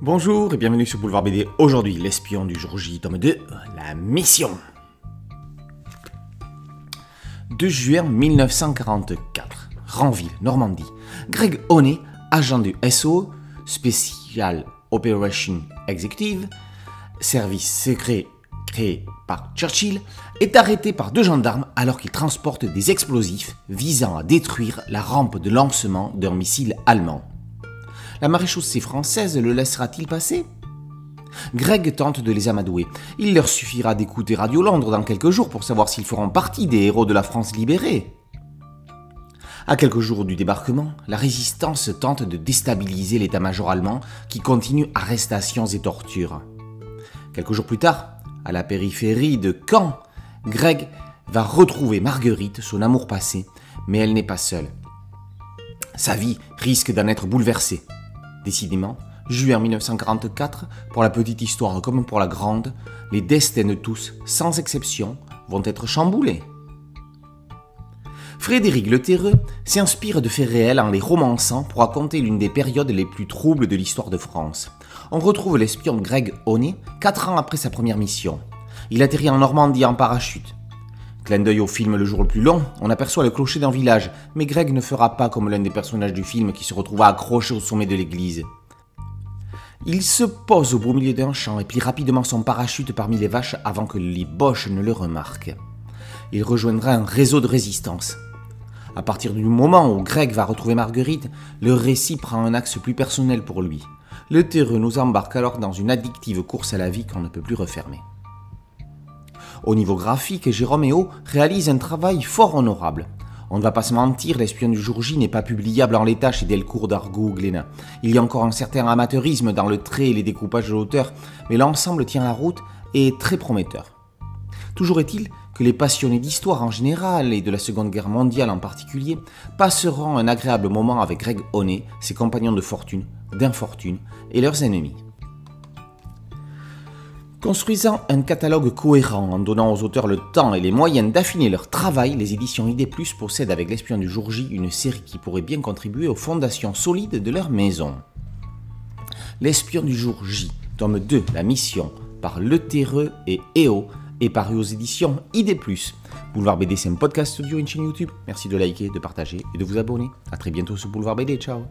Bonjour et bienvenue sur Boulevard BD. Aujourd'hui, l'espion du jour J, tome 2, la mission. 2 juin 1944, Ranville, Normandie. Greg Honey, agent du SO, Special Operation Executive, service secret créé par Churchill, est arrêté par deux gendarmes alors qu'il transporte des explosifs visant à détruire la rampe de lancement d'un missile allemand. La maréchaussée française le laissera-t-il passer? Greg tente de les amadouer. Il leur suffira d'écouter Radio Londres dans quelques jours pour savoir s'ils feront partie des héros de la France libérée. À quelques jours du débarquement, la résistance tente de déstabiliser l'état-major allemand qui continue arrestations et tortures. Quelques jours plus tard, à la périphérie de Caen, Greg va retrouver Marguerite, son amour passé, mais elle n'est pas seule. Sa vie risque d'en être bouleversée. Décidément, juin 1944, pour la petite histoire comme pour la grande, les destins de tous, sans exception, vont être chamboulés. Frédéric Le Terreux s'inspire de faits réels en les romançant pour raconter l'une des périodes les plus troubles de l'histoire de France. On retrouve l'espion Greg Honey quatre ans après sa première mission. Il atterrit en Normandie en parachute. Clin d'œil au film Le jour le plus long, on aperçoit le clocher d'un village, mais Greg ne fera pas comme l'un des personnages du film qui se retrouva accroché au sommet de l'église. Il se pose au beau milieu d'un champ et plie rapidement son parachute parmi les vaches avant que les boches ne le remarquent. Il rejoindra un réseau de résistance. À partir du moment où Greg va retrouver Marguerite, le récit prend un axe plus personnel pour lui. Le terreux nous embarque alors dans une addictive course à la vie qu'on ne peut plus refermer. Au niveau graphique, Jérôme Eo réalise un travail fort honorable. On ne va pas se mentir, l'espion du jour J n'est pas publiable en l'état chez Delcourt d'Argout ou. Il y a encore un certain amateurisme dans le trait et les découpages de l'auteur, mais l'ensemble tient la route et est très prometteur. Toujours est-il que les passionnés d'histoire en général et de la Seconde Guerre mondiale en particulier passeront un agréable moment avec Greg Honey, ses compagnons de fortune, d'infortune et leurs ennemis. Construisant un catalogue cohérent en donnant aux auteurs le temps et les moyens d'affiner leur travail, les éditions ID possèdent avec L'espion du jour J une série qui pourrait bien contribuer aux fondations solides de leur maison. L'espion du jour J, tome 2, La mission, par Le Terreux et EO, est paru aux éditions ID+. Boulevard BD, c'est un podcast audio et une chaîne YouTube. Merci de liker, de partager et de vous abonner. A très bientôt sur Boulevard BD. Ciao